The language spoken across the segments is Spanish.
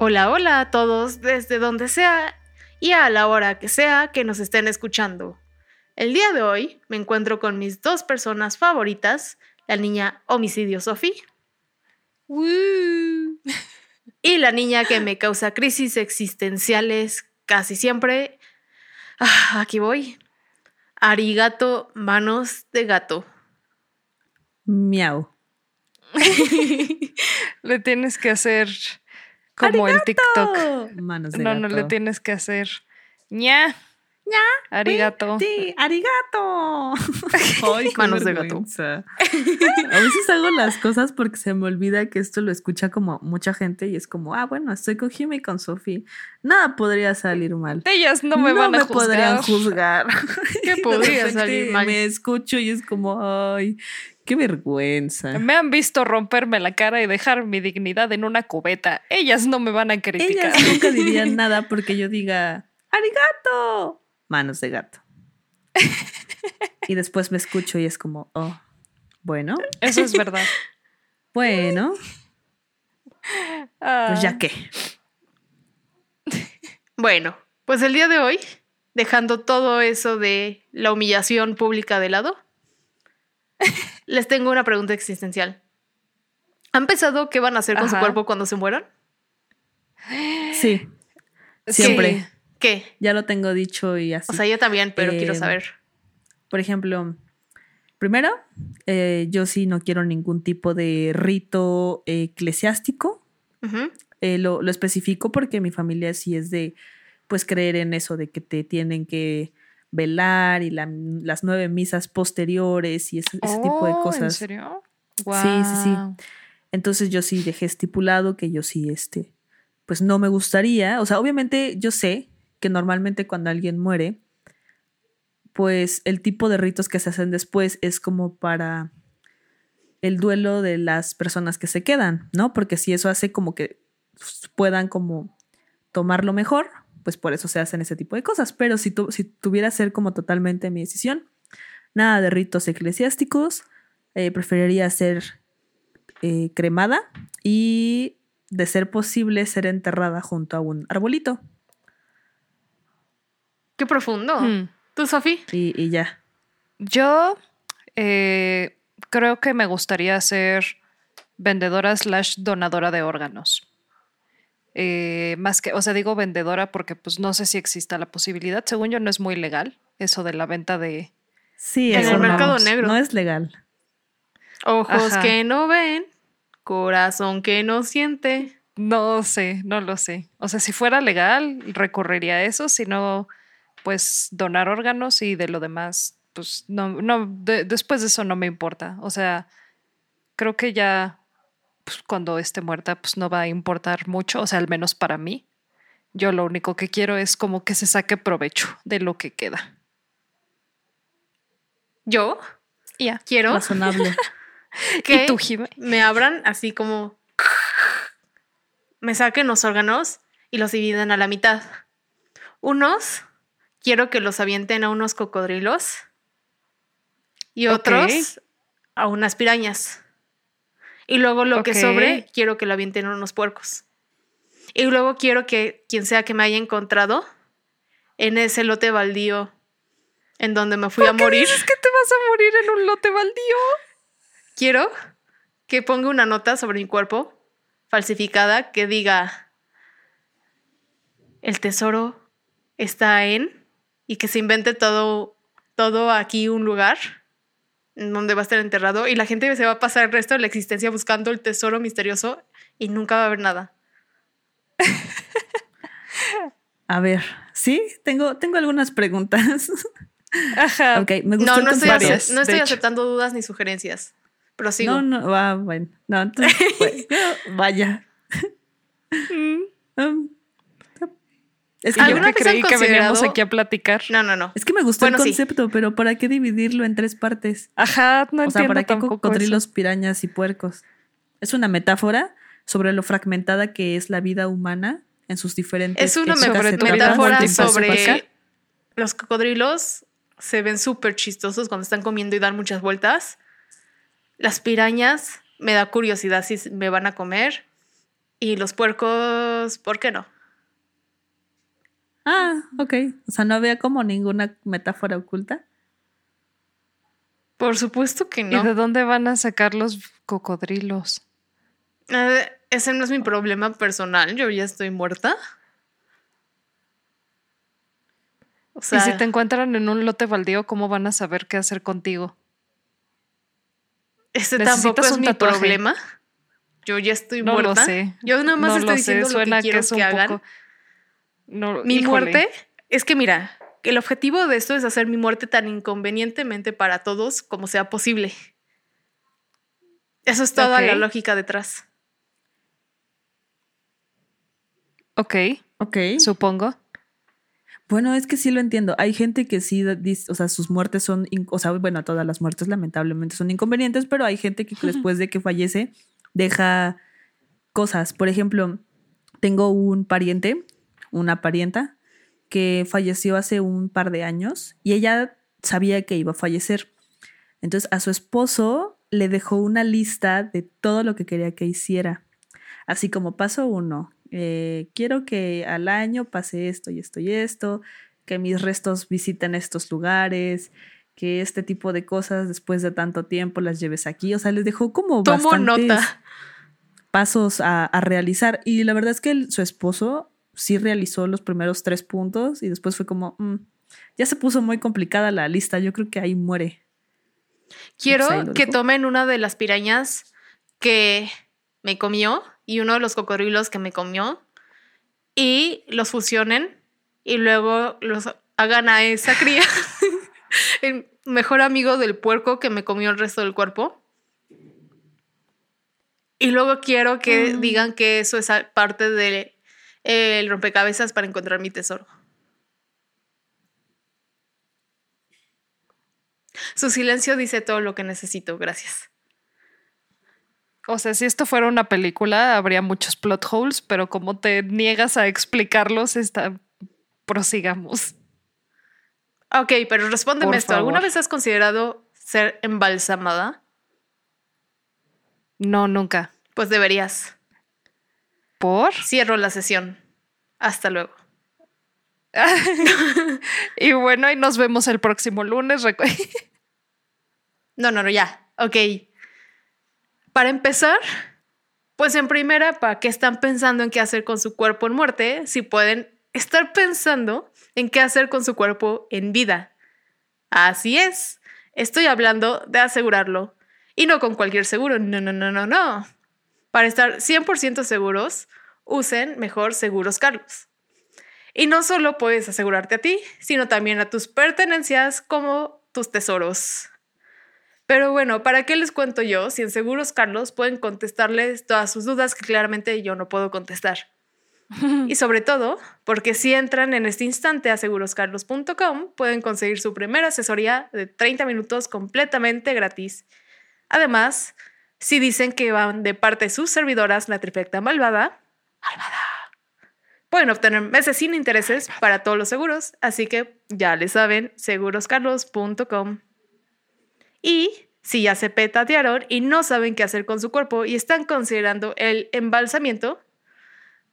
Hola, hola a todos desde donde sea y a la hora que sea que nos estén escuchando. El día de hoy me encuentro con mis dos personas favoritas, la niña homicidio Sophie y la niña que me causa crisis existenciales casi siempre. Ah, aquí voy. Arigato, manos de gato. Miau. Le tienes que hacer como el TikTok. Manos de no, gato. no le tienes que hacer ña. Ña. Arigato. Sí, arigato. Ay, Manos de gato. A veces hago las cosas porque se me olvida que esto lo escucha como mucha gente y es como, ah, bueno, estoy con Jimmy y con Sophie. Nada podría salir mal. Ellas no me van a juzgar. podrían juzgar. ¿Qué podría salir mal? Me escucho y es como, ay, qué vergüenza. Me han visto romperme la cara y dejar mi dignidad en una cubeta. Ellas no me van a criticar. Ellas nunca dirían nada porque yo diga, arigato, manos de gato. y después me escucho y es como, oh, bueno, Eso es verdad. bueno, Ah, pues ya qué. Bueno, pues el día de hoy, dejando todo eso de la humillación pública de lado, les tengo una pregunta existencial. ¿Han pensado qué van a hacer con su cuerpo cuando se mueran? Sí, siempre. ¿Qué? ya lo tengo dicho y así. O sea, yo también, pero quiero Eh, saber. Por ejemplo, primero, eh, yo sí no quiero ningún tipo de rito eclesiástico. Eh, lo, lo especifico porque mi familia sí es de, pues, creer en eso de que te tienen que velar y la- las nueve misas posteriores y ese, ese tipo de oh, ¿En cosas. serio? Sí, sí, sí. Guau. Entonces yo sí dejé estipulado que yo sí, este, pues no me gustaría. O sea, obviamente yo sé que normalmente cuando alguien muere, pues el tipo de ritos que se hacen después es como para el duelo de las personas que se quedan, ¿no? Porque si eso hace como que puedan como tomarlo mejor, pues por eso se hacen ese tipo de cosas. Pero si, tu, si tuviera ser como totalmente mi decisión, nada de ritos eclesiásticos, eh, preferiría ser eh, cremada y, de ser posible, ser enterrada junto a un arbolito. Qué profundo. Hmm. ¿Tú, Sofi? Y, y ya. Yo eh, creo que me gustaría ser vendedora slash donadora de órganos. Eh, más que, o sea, digo vendedora porque pues no sé si exista la posibilidad. Según yo no es muy legal eso de la venta de... Sí, En eso el no- mercado negro. No es legal. Ojos Ajá. que no ven, corazón que no siente. No sé, no lo sé. O sea, si fuera legal, recurriría a eso. Si no, pues donar órganos y de lo demás, pues no, no, de- después de eso no me importa. O sea, creo que ya pues, cuando esté muerta, pues no va a importar mucho, o sea, al menos para mí. Yo lo único que quiero es como que se saque provecho de lo que queda. Yo Y ya. quiero Razonable. que ¿Y tú, Jime? me abran así como me saquen los órganos y los dividan a la mitad. Unos quiero que los avienten a unos cocodrilos y otros a unas pirañas. Y luego lo que sobre quiero que lo avienten a unos puercos. Y luego quiero que quien sea que me haya encontrado en ese lote baldío en donde me fui a morir. Es que te vas a morir en un lote baldío. Quiero que ponga una nota sobre mi cuerpo falsificada que diga el tesoro está en y que se invente todo todo aquí un lugar donde va a estar enterrado y la gente se va a pasar el resto de la existencia buscando el tesoro misterioso y nunca va a haber nada. A ver, sí, tengo, tengo algunas preguntas. Ajá. ok, me gustó No, no estoy, varias, no estoy de hecho. aceptando dudas ni sugerencias. Prosigo. No, no, va, bueno. No, entonces, pues, vaya. Mm. Um, es, que yo- yo ¿Alguna que creí que veníamos aquí a platicar. no, no, no. es que me gustó Bueno, el sí. concepto, pero ¿para qué dividirlo en tres partes? Ajá, no o sea, entiendo ¿para qué cocodrilos, eso. pirañas y puercos? Es una metáfora sobre lo fragmentada que es la vida humana en sus diferentes Es una metáfora sobre los cocodrilos se ven súper chistosos cuando están comiendo y dan muchas vueltas. Las pirañas me da curiosidad si me van a comer. Y los puercos, ¿por qué no? Ah, ok. O sea, no había como ninguna metáfora oculta. Por supuesto que ¿Y de no. dónde van a sacar los cocodrilos? Eh, ese no es mi problema personal. Yo ya estoy muerta. O sea, y si te encuentran en un lote baldío, ¿cómo van a saber qué hacer contigo? ese tampoco es un mi tatuaje. problema. Yo ya estoy No lo muerta. sé. Yo nada más no estoy lo sé, diciendo lo suena que quiero es que, un hagan. poco- No, Mi híjole. muerte es que mira, el objetivo de esto es hacer mi muerte tan inconvenientemente para todos como sea posible. Eso es toda la lógica detrás. Ok, Ok. supongo. Bueno, es que sí lo entiendo. Hay gente que sí dice, o sea, sus muertes son, o sea, bueno, todas las muertes lamentablemente son inconvenientes, pero hay gente que después de que fallece deja cosas. Por ejemplo, tengo un pariente, una parienta, que falleció hace un par de años y ella sabía que iba a fallecer. Entonces a su esposo le dejó una lista de todo lo que quería que hiciera. Así como paso uno, eh, quiero que al año pase esto y esto y esto, que mis restos visiten estos lugares, que este tipo de cosas después de tanto tiempo las lleves aquí. O sea, les dejó como Tomo bastantes nota. pasos a, a realizar. Y la verdad es que el- su esposo sí realizó los primeros tres puntos y después fue como, "Mm, ya se puso muy complicada la lista, yo creo que ahí muere. Quiero Pues ahí que tomen una de las pirañas que me comió y uno de los cocodrilos que me comió y los fusionen y luego los hagan a esa cría el mejor amigo del puerco que me comió el resto del cuerpo. Y luego quiero que Mm. digan que eso es parte del el rompecabezas para encontrar mi tesoro. Su silencio dice todo lo que necesito, gracias. O sea, si esto fuera una película, habría muchos plot holes, pero como te niegas a explicarlos, está... prosigamos. Ok, pero respóndeme Por esto. ¿Alguna vez has considerado ser embalsamada? No, nunca. Pues deberías. ¿Por? Cierro la sesión. Hasta luego. Y bueno, y nos vemos el próximo lunes. No, no, no, ya. Ok. Para empezar, pues en primera, ¿para qué están pensando en qué hacer con su cuerpo en muerte? Si pueden estar pensando en qué hacer con su cuerpo en vida. Así es. Estoy hablando de asegurarlo. Y no con cualquier seguro. No, no, no, no, no. Para estar 100% seguros, usen mejor Seguros Carlos. Y no solo puedes asegurarte a ti, sino también a tus pertenencias como tus tesoros. Pero bueno, ¿para qué les cuento yo si en Seguros Carlos pueden contestarles todas sus dudas que claramente yo no puedo contestar? Y sobre todo, porque si entran en este instante a seguroscarlos.com, pueden conseguir su primera asesoría de 30 minutos completamente gratis. Además, si dicen que van de parte de sus servidoras, la trifecta malvada, pueden obtener meses sin intereses para todos los seguros. Así que ya le saben, seguroscarlos.com. Y si ya se petatearon y no saben qué hacer con su cuerpo y están considerando el embalsamiento,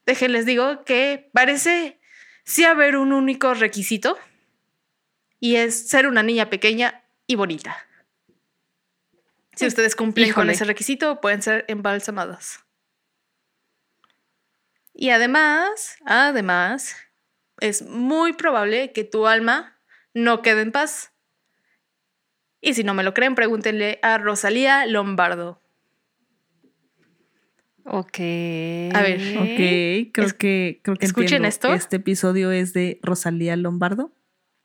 déjenles digo que parece sí haber un único requisito y es ser una niña pequeña y bonita. Si ustedes cumplen con ese requisito, pueden ser embalsamadas. Y además, además, es muy probable que tu alma no quede en paz. Y si no me lo creen, pregúntenle a Rosalía Lombardo. Ok. A ver, Ok, creo Es- que creo que escuchen entiendo. esto. Este episodio es de Rosalía Lombardo.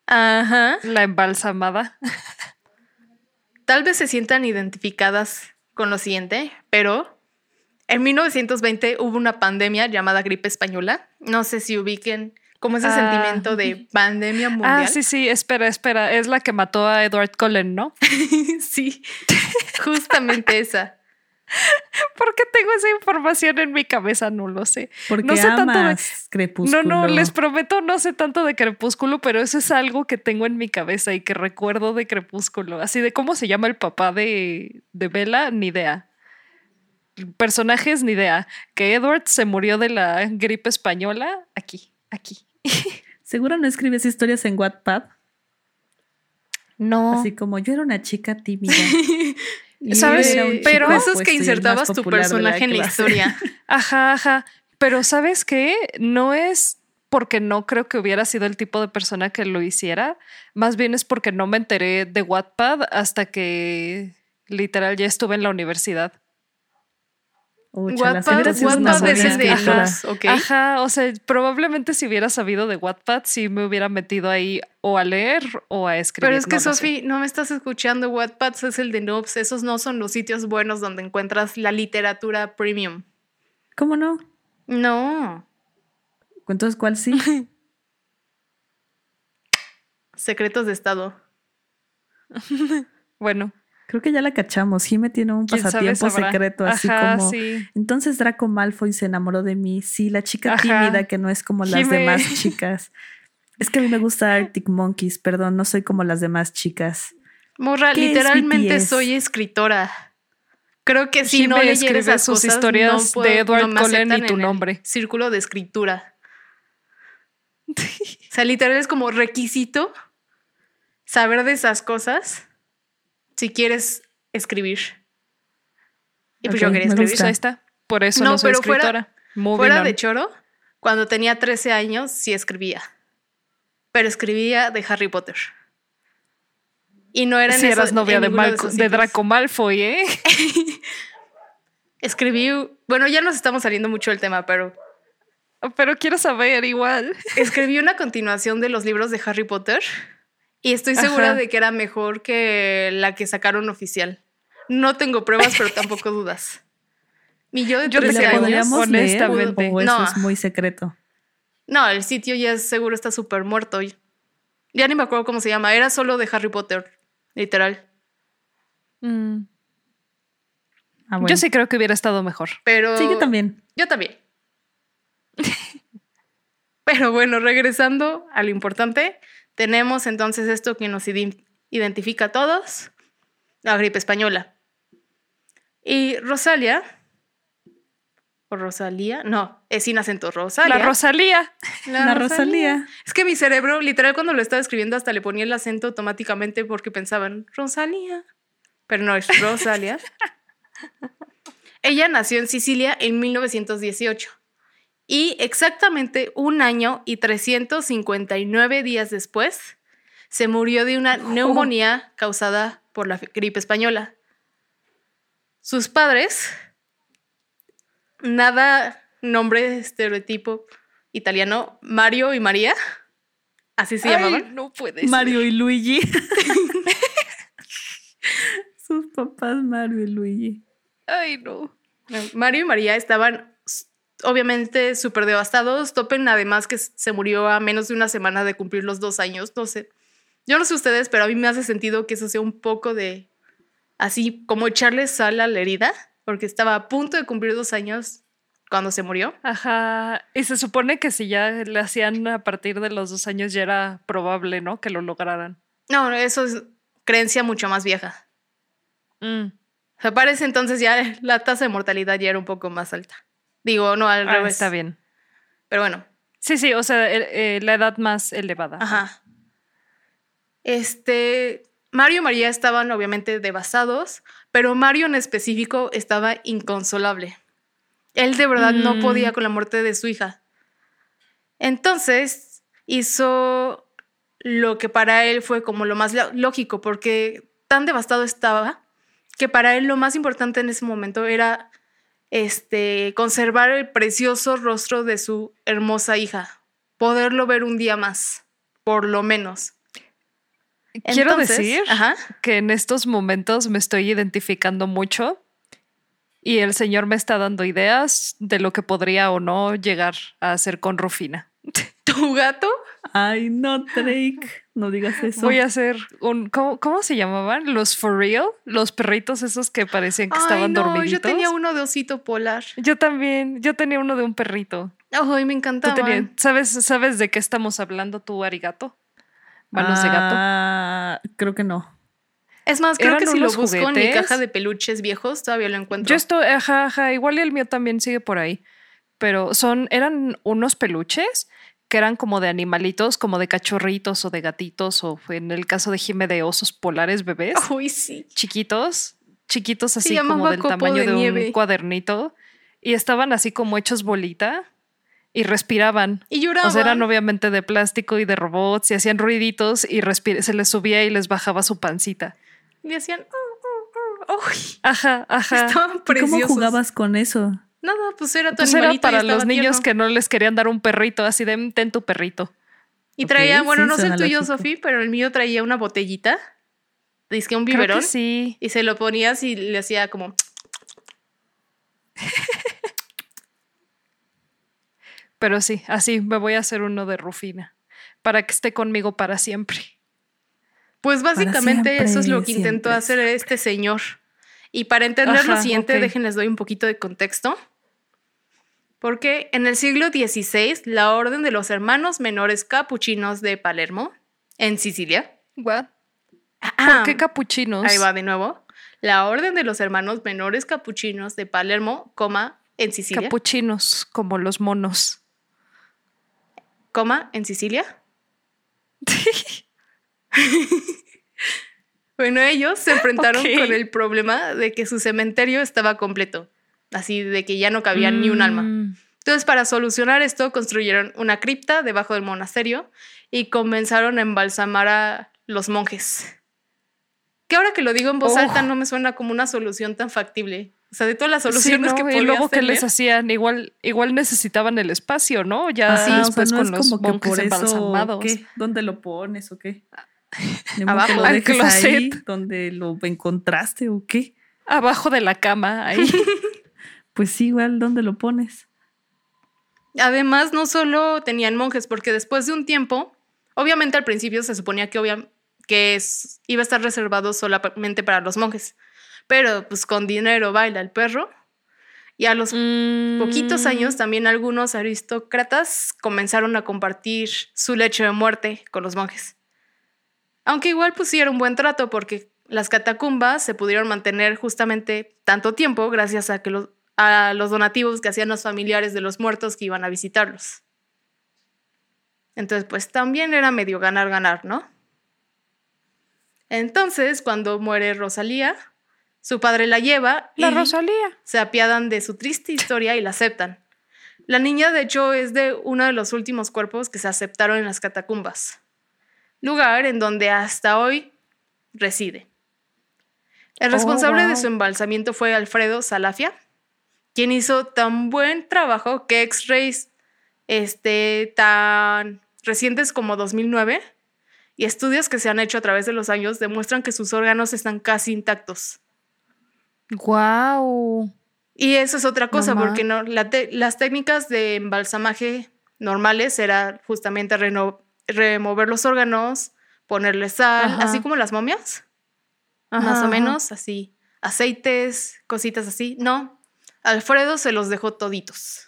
Ajá. La embalsamada. Tal vez se sientan identificadas con lo siguiente, pero en 1920 hubo una pandemia llamada gripe española. No sé si ubiquen como ese Ah. sentimiento de pandemia mundial. Ah, sí, sí, espera, espera. Es la que mató a Edward Cullen, ¿no? sí, justamente esa. ¿Por qué tengo esa información en mi cabeza? No lo sé. Porque no sé tanto de- Crepúsculo. No, no, les prometo, no sé tanto de Crepúsculo, pero eso es algo que tengo en mi cabeza y que recuerdo de Crepúsculo. Así de cómo se llama el papá de, de Bella, ni idea. Personajes, ni idea. Que Edward se murió de la gripe española, aquí, aquí. ¿Seguro no escribes historias en Wattpad? No. Así como yo era una chica tímida. ¿Sabes? Pero- chico Eso es apuesto que más insertabas tu la personaje en la historia. Ajá, ajá. Pero ¿sabes qué? No es porque no creo que hubiera sido el tipo de persona que lo hiciera. Más bien es porque no me enteré de Wattpad hasta que literal ya estuve en la universidad. Úchalas, Wattpad, una Wattpad es de escritora. los, ok. Ajá, o sea, probablemente si hubiera sabido de Wattpad, sí me hubiera metido ahí o a leer o a escribir. Pero es que, no sé. Sofi, no me estás escuchando. Wattpad es el de Noobs. Esos no son los sitios buenos donde encuentras la literatura premium. ¿Cómo no? No. Entonces, ¿cuál sí? Secretos de Estado. Bueno, Creo que ya la cachamos. Jime tiene un sabe, pasatiempo secreto, así Ajá, como. sí. Entonces Draco Malfoy se enamoró de mí. Sí, la chica Ajá. tímida que no es como las Jime. demás chicas. Es que a mí me gusta Arctic Monkeys, perdón, no soy como las demás chicas. Morra, ¿Qué es literalmente soy escritora. Creo que si no Jime leyera escribe esas sus cosas, historias no puedo- de Edward no Cullen y tu en el nombre. Círculo de escritura. O sea, literal es como requisito saber de esas cosas si quieres escribir. Y pues yo quería escribir. Por eso No, no, soy pero fuera- escritora. Fuera on. de choro, cuando tenía 13 años sí escribía. Pero escribía de Harry Potter. Y no era en Si eso- eras novia de, Malco- de. Draco Malfoy, ¿eh? Escribí, bueno, ya nos estamos saliendo mucho del tema, pero Pero quiero saber igual. escribí una continuación de los libros de Harry Potter y estoy segura Ajá. de que era mejor que la que sacaron oficial. No tengo pruebas, pero tampoco dudas. Mi yo de Yo ¿Y te 13 la creo, podríamos leer honestamente. o eso No. es muy secreto? No, el sitio ya seguro está súper muerto. Ya ni me acuerdo cómo se llama. Era solo de Harry Potter, literal. Mm. Ah, bueno. Yo sí creo que hubiera estado mejor. Pero Sí, yo también. Yo también. Pero bueno, regresando a lo importante, tenemos entonces esto que nos identifica a todos, la gripe española. Y Rosalia, o Rosalía, no, es sin acento, Rosalia. La Rosalía. La Rosalía. Es que mi cerebro, literal, cuando lo estaba escribiendo, hasta le ponía el acento automáticamente porque pensaban, Rosalía. Pero no, es Rosalia. Ella nació en Sicilia en 1918 y exactamente un año y 359 días después se murió de una neumonía causada por la gripe española. Sus padres, nada nombre estereotipo italiano, Mario y María, así se Ay, llamaban. no puede ser. Mario y Luigi. Sus papás Mario y Luigi. Ay, no. Mario y María estaban obviamente súper devastados. Topen además que se murió a menos de una semana de cumplir los dos años. No sé. Yo no sé ustedes, pero a mí me hace sentido que eso sea un poco de así como echarle sal a la herida, porque estaba a punto de cumplir dos años cuando se murió. Ajá. Y se supone que si ya le hacían a partir de los dos años ya era probable, ¿no? Que lo lograran. No, eso es creencia mucho más vieja. Mm. O sea, para ese entonces ya la tasa de mortalidad ya era un poco más alta. Digo, no al Ah, revés. está bien. Pero bueno, Sí, sí, o sea, el- eh, la edad más elevada. Ajá. Este, Mario y María estaban obviamente devastados, pero Mario en específico estaba inconsolable. Él de verdad no Mm. podía con la muerte de su hija. Entonces hizo lo que para él fue como lo más lógico, porque tan devastado estaba que para él lo más importante en ese momento era este, conservar el precioso rostro de su hermosa hija, poderlo ver un día más, por lo menos. Quiero Entonces, decir ajá, que en estos momentos me estoy identificando mucho y el señor me está dando ideas de lo que podría o no llegar a hacer con Rufina. tu gato, Ay, no, Drake. No digas eso. Voy a hacer un. ¿cómo, cómo se llamaban? Los for real. Los perritos esos que parecían que Ay, estaban no, dormiditos. yo tenía uno de osito polar. Yo también. Yo tenía uno de un perrito. Ay, me Tú encantaba. tenías- ¿sabes, ¿Sabes de qué estamos hablando tú, Arigato? Manos de gato. Ah, creo que no. Es más, creo que si lo busco en mi caja de peluches viejos, todavía lo encuentro. Yo estoy, ajá, ajá, igual y el mío también sigue por ahí. Pero son, eran unos peluches que eran como de animalitos, como de cachorritos o de gatitos, o en el caso de Jime de osos polares bebés, Uy, sí. chiquitos, chiquitos así como del tamaño de un cuadernito. Y estaban así como hechos bolita y respiraban. Y lloraban. O sea, eran obviamente de plástico y de robots y hacían ruiditos y se les subía y les bajaba su pancita. Y hacían. "Uh, uh, uh". Uy, Ajá, ajá. estaban ¿Y ¿Cómo preciosos. jugabas con eso? Nada, pues era tu Pues era para los niños tierno. que no les querían dar un perrito, así de ten tu perrito. Y traía, bueno, sí, no sé el tuyo. Sofía, pero el mío traía una botellita. Dice que un biberón. que sí. Y se lo ponías y le hacía como. Pero sí, así me voy a hacer uno de Rufina. Para que esté conmigo para siempre. Pues básicamente siempre, eso es lo que intentó siempre. hacer este señor. Y para entender lo siguiente, ok. déjenles doy un poquito de contexto. Porque en el siglo XVI, la Orden de los Hermanos Menores Capuchinos de Palermo, en Sicilia. What? ¿Por qué capuchinos? Ahí va de nuevo. La Orden de los Hermanos Menores Capuchinos de Palermo, coma, en Sicilia. Capuchinos, como los monos. coma, en Sicilia. bueno, ellos se enfrentaron con el problema de que su cementerio estaba completo, así de que ya no cabía ni un alma. Mm, Entonces, para solucionar esto, construyeron una cripta debajo del monasterio y comenzaron a embalsamar a los monjes. Que ahora que lo digo en voz Oh. alta no me suena como una solución tan factible. O sea, de todas las Sí, soluciones ¿no? que y luego que les hacían, igual, igual necesitaban el espacio, ¿no? Ya Ajá, o sea, después no con es los como que monjes eso, embalsamados. ¿qué? ¿Dónde lo pones o qué? Abajo, que lo al dejes closet. ahí donde lo encontraste o qué. Abajo de la cama, ahí. Pues sí, igual, ¿dónde lo pones? Además, no solo tenían monjes, porque después de un tiempo, obviamente al principio se suponía que, obvia- que es- iba a estar reservado solamente para los monjes, pero pues con dinero baila el perro. Y a los poquitos Mm, años también algunos aristócratas comenzaron a compartir su lecho de muerte con los monjes. Aunque igual pusieron buen trato porque las catacumbas se pudieron mantener justamente tanto tiempo gracias a, que los, a los donativos que hacían los familiares de los muertos que iban a visitarlos. Entonces, pues también era medio ganar-ganar, ¿no? Entonces, cuando muere Rosalía, su padre la lleva y La Rosalía. se apiadan de su triste historia y la aceptan. La niña, de hecho, es de uno de los últimos cuerpos que se aceptaron en las catacumbas, lugar en donde hasta hoy reside. El Oh, responsable de su embalsamiento fue Alfredo Salafia, quien hizo tan buen trabajo que X-rays este, tan recientes como 2009 y estudios que se han hecho a través de los años demuestran que sus órganos están casi intactos. Wow. Y eso es otra cosa, porque no, la las técnicas de embalsamaje normales era justamente remover los órganos, ponerle sal, Ajá. así como las momias, Ajá, más o menos, así, aceites, cositas así. No, Alfredo se los dejó toditos.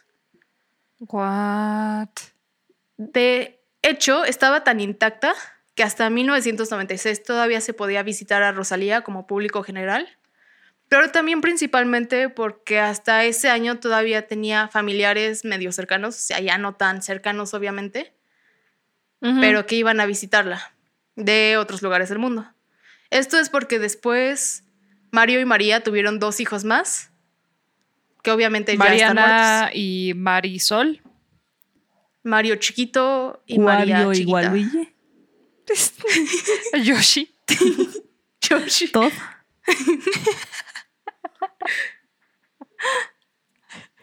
What? De hecho, estaba tan intacta que hasta 1996 todavía se podía visitar a Rosalía como público general, pero también principalmente porque hasta ese año todavía tenía familiares medio cercanos, o sea, ya no tan cercanos obviamente, pero que iban a visitarla de otros lugares del mundo. Esto es porque después Mario y María tuvieron dos hijos más, que obviamente ya están Mariana muertos. y Marisol. Mario chiquito y María Wario y. Waluigi. Yoshi. Yoshi. Todd.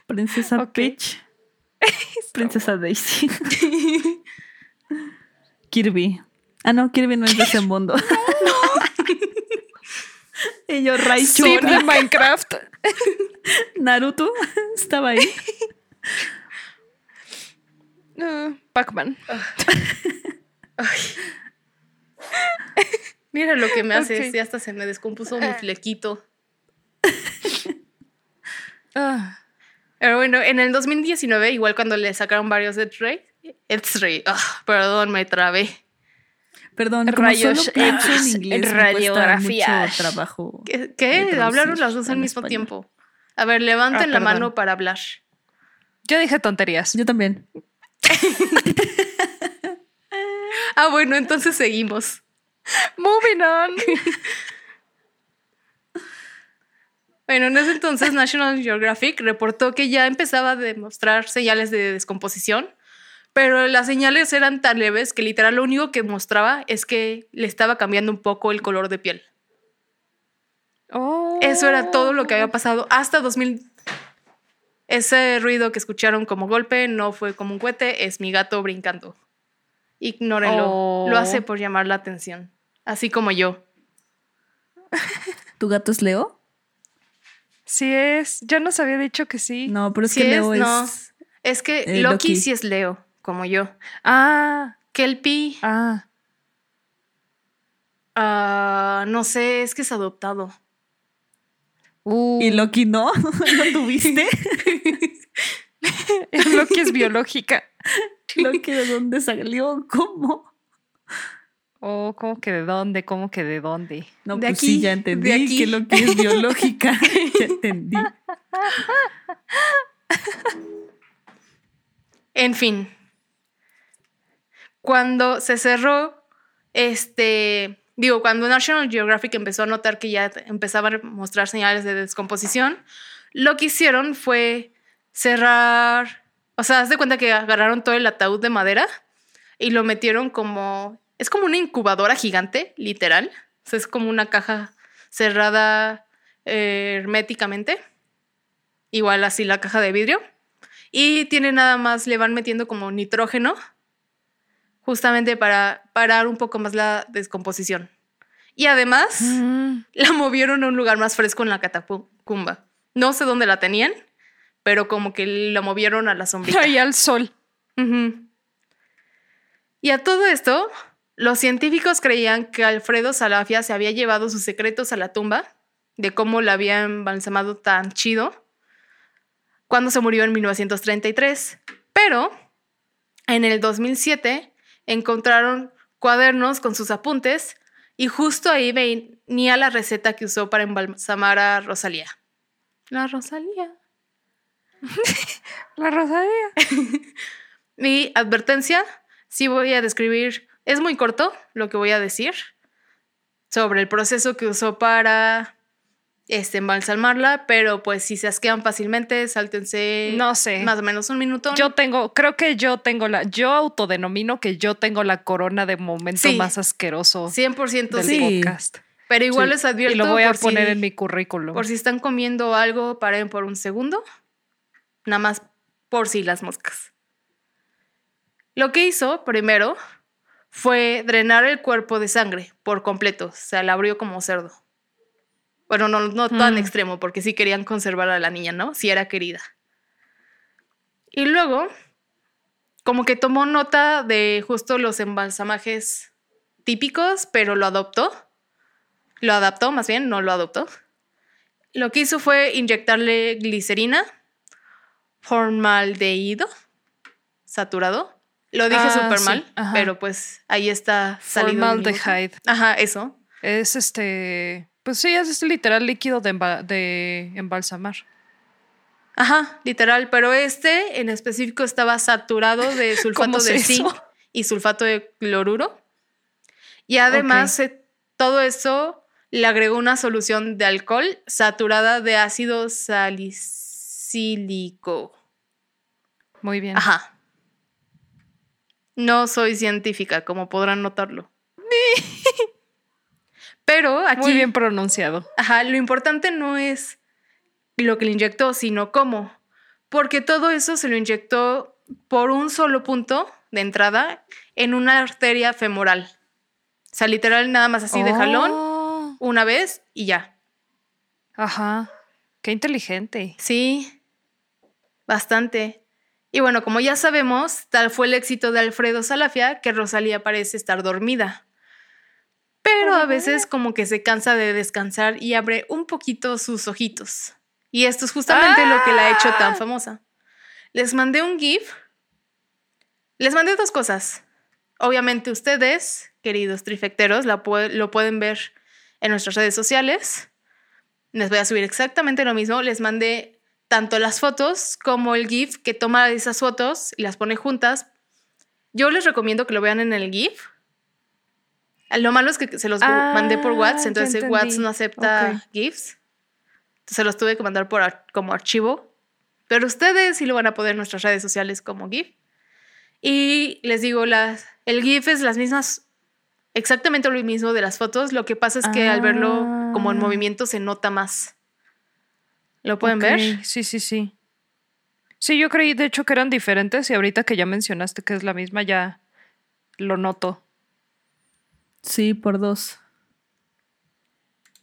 Princesa. Peach. Princesa Daisy. Kirby. Ah, no, Kirby no es de ese mundo. y yo, Raichu. Sí, de Minecraft. Naruto estaba ahí. Uh, Pac-Man. Mira lo que me haces, Ok. ya hasta se me descompuso mi flequito. Ah, Pero bueno, en el 2019, igual cuando le sacaron varios X-Ray, X-Ray, ah, perdón, me trabé. Perdón, como Rayos solo pienso X, en inglés, me radiografía. mucho trabajo. ¿Qué? qué? Hablaron las dos al mismo español. tiempo. A ver, levanten Ah, la mano para hablar. yo dije tonterías. Yo también. Ah, bueno, entonces seguimos. Moving on. Bueno, en ese entonces National Geographic reportó que ya empezaba a demostrar señales de descomposición, pero las señales eran tan leves que literal lo único que mostraba es que le estaba cambiando un poco el color de piel. Oh. Eso era todo lo que había pasado hasta 2000. Ese ruido que escucharon como golpe no fue como un cohete, es mi gato brincando. Ignórenlo. Oh. Lo hace por llamar la atención. Así como yo. ¿Tu gato es Leo? Sí es. Ya nos había dicho que sí. No, pero es Sí que Leo es. no. Es que eh, Loki, Loki. sí es Leo, como yo. Ah, Kelpie, ah. ah, no sé, es que es adoptado. Uh, ¿Y Loki no? ¿Lo tuviste? Loki es biológica. ¿Loki de dónde salió? ¿Cómo? Oh, ¿cómo que de dónde? ¿Cómo que de dónde? No, De pues aquí, sí, ya de entendí aquí. que Loki es biológica. ya entendí. En fin. Cuando se cerró, este, digo, cuando National Geographic empezó a notar que ya empezaban a mostrar señales de descomposición, lo que hicieron fue cerrar, o sea, haz de cuenta que agarraron todo el ataúd de madera y lo metieron como, es como una incubadora gigante, literal. O sea, es como una caja cerrada eh, herméticamente. Igual así la caja de vidrio. Y tiene nada más, le van metiendo como nitrógeno, justamente para parar un poco más la descomposición. Y además Mm, la movieron a un lugar más fresco en la catacumba. No sé dónde la tenían, pero como que la movieron a la sombrita. Ahí al sol. Y a todo esto, los científicos creían que Alfredo Salafia se había llevado sus secretos a la tumba, de cómo la había embalsamado tan chido, cuando se murió en 1933. Pero en el 2007 encontraron cuadernos con sus apuntes y justo ahí venía la receta que usó para embalsamar a Rosalía. La Rosalía. La rosadía. Mi advertencia, sí voy a describir, es muy corto lo que voy a decir sobre el proceso que usó para este, embalsamarla, pero pues si se asquean fácilmente, sáltense No sé. más o menos un minuto. Yo tengo, creo que yo tengo la, yo autodenomino que yo tengo la corona de momento Sí. más asqueroso 100% del sí, podcast. pero igual Sí. les advierto Y lo voy a si- poner en mi currículum. por si están comiendo algo, paren por un segundo, nada más por si las moscas. Lo que hizo primero fue drenar el cuerpo de sangre por completo, o sea, la abrió como cerdo. Bueno, no, no tan Mm. extremo, porque sí querían conservar a la niña, ¿no? Si era querida. Y luego, como que tomó nota de justo los embalsamajes típicos, pero lo adoptó. Lo adaptó, más bien, no lo adoptó. Lo que hizo fue inyectarle glicerina, formaldehído, saturado. Lo dije Ah, súper sí, mal, ajá. pero pues ahí está salido. Formaldehyde. Ajá, eso. Es este, pues sí, es literal líquido de, emba- de embalsamar. Ajá, literal, pero este en específico estaba saturado de sulfato ¿Cómo de zinc y sulfato de cloruro. Y además eh, todo eso le agregó una solución de alcohol saturada de ácido salicílico. Muy bien. Ajá. No soy científica, como podrán notarlo. Pero aquí Muy bien pronunciado. Ajá, lo importante no es lo que le inyectó, sino cómo. Porque todo eso se lo inyectó por un solo punto de entrada en una arteria femoral. O sea, literal, nada más así de jalón, Oh, una vez y ya. Ajá. Qué inteligente. Sí, bastante. Y bueno, como ya sabemos, tal fue el éxito de Alfredo Salafia que Rosalía parece estar dormida. Pero a veces como que se cansa de descansar y abre un poquito sus ojitos. Y esto es justamente lo que la ha hecho tan Ah. famosa. Les mandé un GIF. Les mandé dos cosas. Obviamente ustedes, queridos trifecteros, la lo pueden ver en nuestras redes sociales. Les voy a subir exactamente lo mismo. Les mandé tanto las fotos como el GIF que toma esas fotos y las pone juntas. Yo les recomiendo que lo vean en el GIF. Lo malo es que se los Ah, mandé por WhatsApp, ya entonces. WhatsApp no acepta. GIFs. Entonces se los tuve que mandar por ar- como archivo. Pero ustedes sí lo van a poder en nuestras redes sociales como GIF. Y les digo, las, el GIF es las mismas, exactamente lo mismo de las fotos. Lo que pasa es que al verlo como en Ah. movimiento se nota más. ¿Lo pueden ver? Sí, sí, sí. Sí, yo creí de hecho que eran diferentes y ahorita que ya mencionaste que es la misma ya lo noto. Sí, por dos.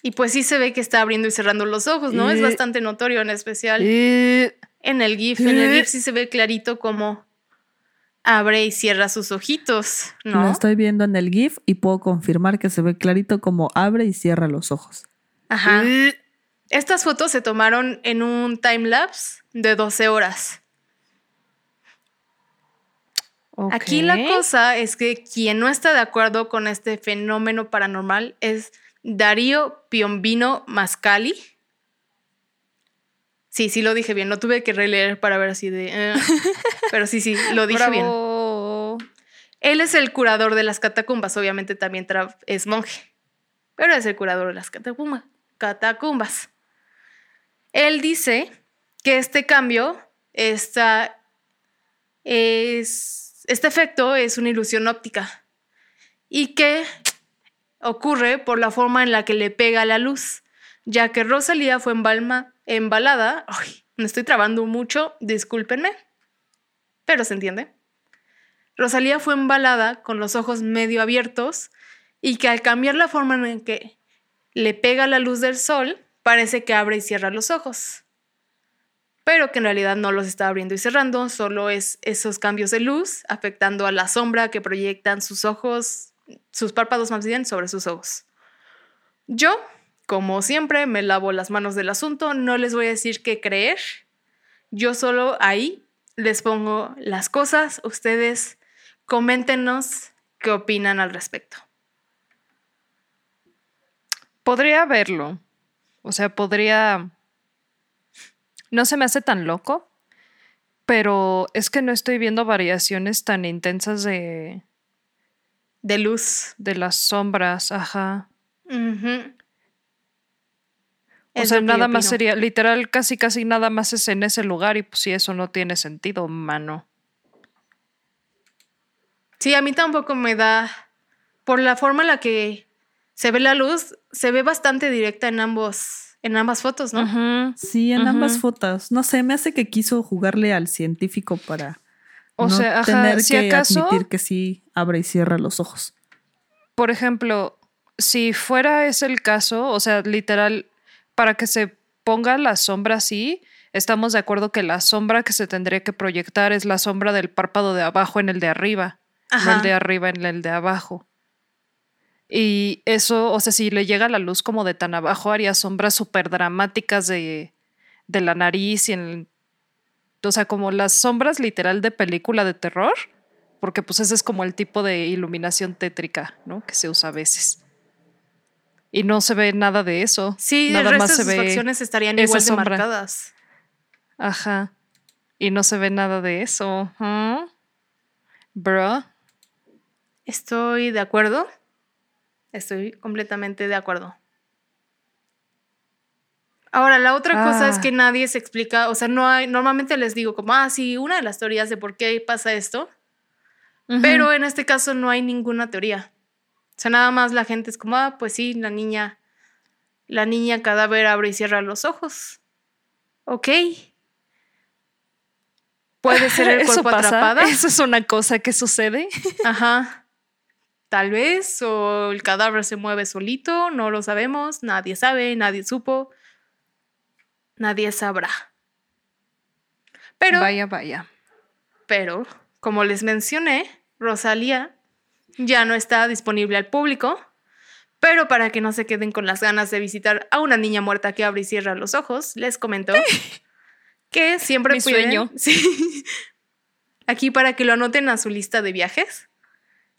Y pues sí se ve que está abriendo y cerrando los ojos, ¿no? Es bastante notorio, en especial Eh, en el GIF. En el. GIF sí se ve clarito cómo abre y cierra sus ojitos, Lo ¿no? estoy viendo en el GIF y puedo confirmar que se ve clarito como abre y cierra los ojos. Ajá. Estas fotos se tomaron en un time lapse de 12 horas. Aquí la cosa es que quien no está de acuerdo con este fenómeno paranormal es Darío Piombino Mascali. Sí, sí lo dije bien, no tuve que releer para ver así de... eh, pero sí, sí, lo dije bien. Él es el curador de las catacumbas, obviamente también es monje, pero es el curador de las catacumba- catacumbas. Él dice que este cambio, esta, es, este efecto es una ilusión óptica y que ocurre por la forma en la que le pega la luz, ya que Rosalía fue embalma- embalada, ay, me estoy trabando mucho, discúlpenme, pero se entiende. Rosalía fue embalada con los ojos medio abiertos y que al cambiar la forma en que le pega la luz del sol, parece que abre y cierra los ojos. Pero que en realidad no los está abriendo y cerrando, solo es esos cambios de luz afectando a la sombra que proyectan sus ojos, sus párpados más bien, sobre sus ojos. Yo, como siempre, me lavo las manos del asunto, no les voy a decir qué creer. Yo solo ahí les pongo las cosas, ustedes coméntenos qué opinan al respecto. Podría verlo. O sea, podría. No se me hace tan loco, pero es que no estoy viendo variaciones tan intensas de, De luz. de las sombras. Ajá. O Es sea, nada más sería, literal, casi casi nada más es en ese lugar y pues sí, eso no tiene sentido, mano. Sí, a mí tampoco me da. Por la forma en la que se ve la luz, se ve bastante directa en ambos, en ambas fotos, ¿no? Sí, en ambas fotos. No sé, me hace que quiso jugarle al científico para O no sea, ajá, tener si que acaso- admitir que sí abre y cierra los ojos. Por ejemplo, si fuera ese el caso, o sea, literal, para que se ponga la sombra así, estamos de acuerdo que la sombra que se tendría que proyectar es la sombra del párpado de abajo en el de arriba, no el de arriba en el de abajo. Y eso, o sea, si le llega la luz como de tan abajo, haría sombras súper dramáticas de, de la nariz y en... O sea, como las sombras literal de película de terror, porque pues ese es como el tipo de iluminación tétrica, ¿no? Que se usa a veces. Y no se ve nada de eso. Sí, nada el resto más de se sus ve facciones estarían igual de sombra. marcadas. Ajá. Y no se ve nada de eso. ¿ah? Bro. Estoy de acuerdo. Estoy completamente de acuerdo. Ahora, la otra cosa es Ah. que nadie se explica, o sea, no hay, normalmente les digo como, ah, sí, una de las teorías de por qué pasa esto, pero en este caso no hay ninguna teoría. O sea, nada más la gente es como, ah, pues sí, la niña, la niña cadáver abre y cierra los ojos. Ok. Puede ser el ¿Eso cuerpo pasa? atrapada. ¿Eso es una cosa que sucede? Ajá. Tal vez, o el cadáver se mueve solito, no lo sabemos, nadie sabe, nadie supo, nadie sabrá. Pero, vaya, vaya. pero, como les mencioné, Rosalía ya no está disponible al público, Pero para que no se queden con las ganas de visitar a una niña muerta que abre y cierra los ojos, les comento que siempre Mi sueño. Sí. Aquí para que lo anoten a su lista de viajes,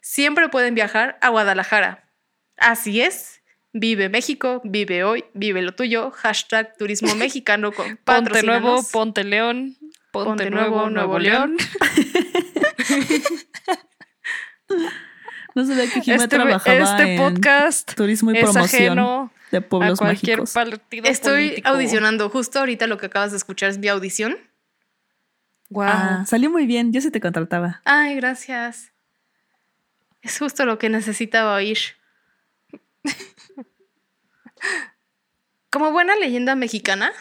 siempre pueden viajar a Guadalajara. Así es. Vive México, vive hoy, vive lo tuyo. Hashtag turismo mexicano con Ponte nuevo, ponte león. Ponte, Ponte nuevo, nuevo, León. No sabía que Jimé Este, trabajaba este en podcast turismo y es promoción ajeno de a pueblos cualquier mágicos. partido Estoy político. audicionando. Justo ahorita lo que acabas de escuchar es mi audición. Guau. Ah, salió muy bien, yo sí te contrataba. Ay, gracias. Es justo lo que necesitaba oír. Como buena leyenda mexicana,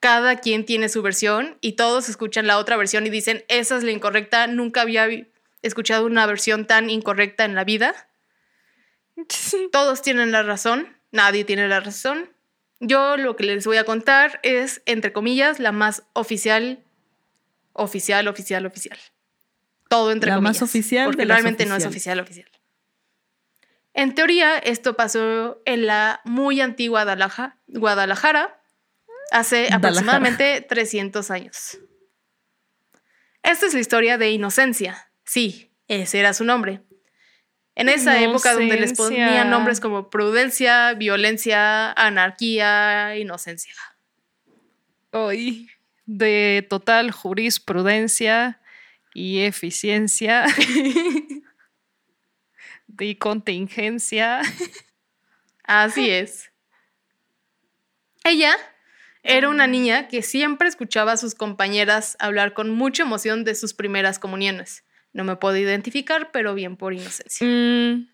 cada quien tiene su versión y todos escuchan la otra versión y dicen, esa es la incorrecta, nunca había escuchado una versión tan incorrecta en la vida. Todos tienen la razón, nadie tiene la razón. Yo lo que les voy a contar es, entre comillas, la más oficial, oficial, oficial, oficial. Todo entre La más comillas. oficial Porque realmente no es oficial, oficial. En teoría, esto pasó en la muy antigua Guadalaja- Guadalajara hace aproximadamente 300 años. Esta es la historia de Inocencia. Sí, ese era su nombre. En esa época donde les ponían nombres como prudencia, violencia, anarquía, inocencia. Hoy de total jurisprudencia y eficiencia de contingencia. Así es. Ella era una niña que siempre escuchaba a sus compañeras hablar con mucha emoción de sus primeras comuniones. No me puedo identificar, pero bien por inocencia. Mm,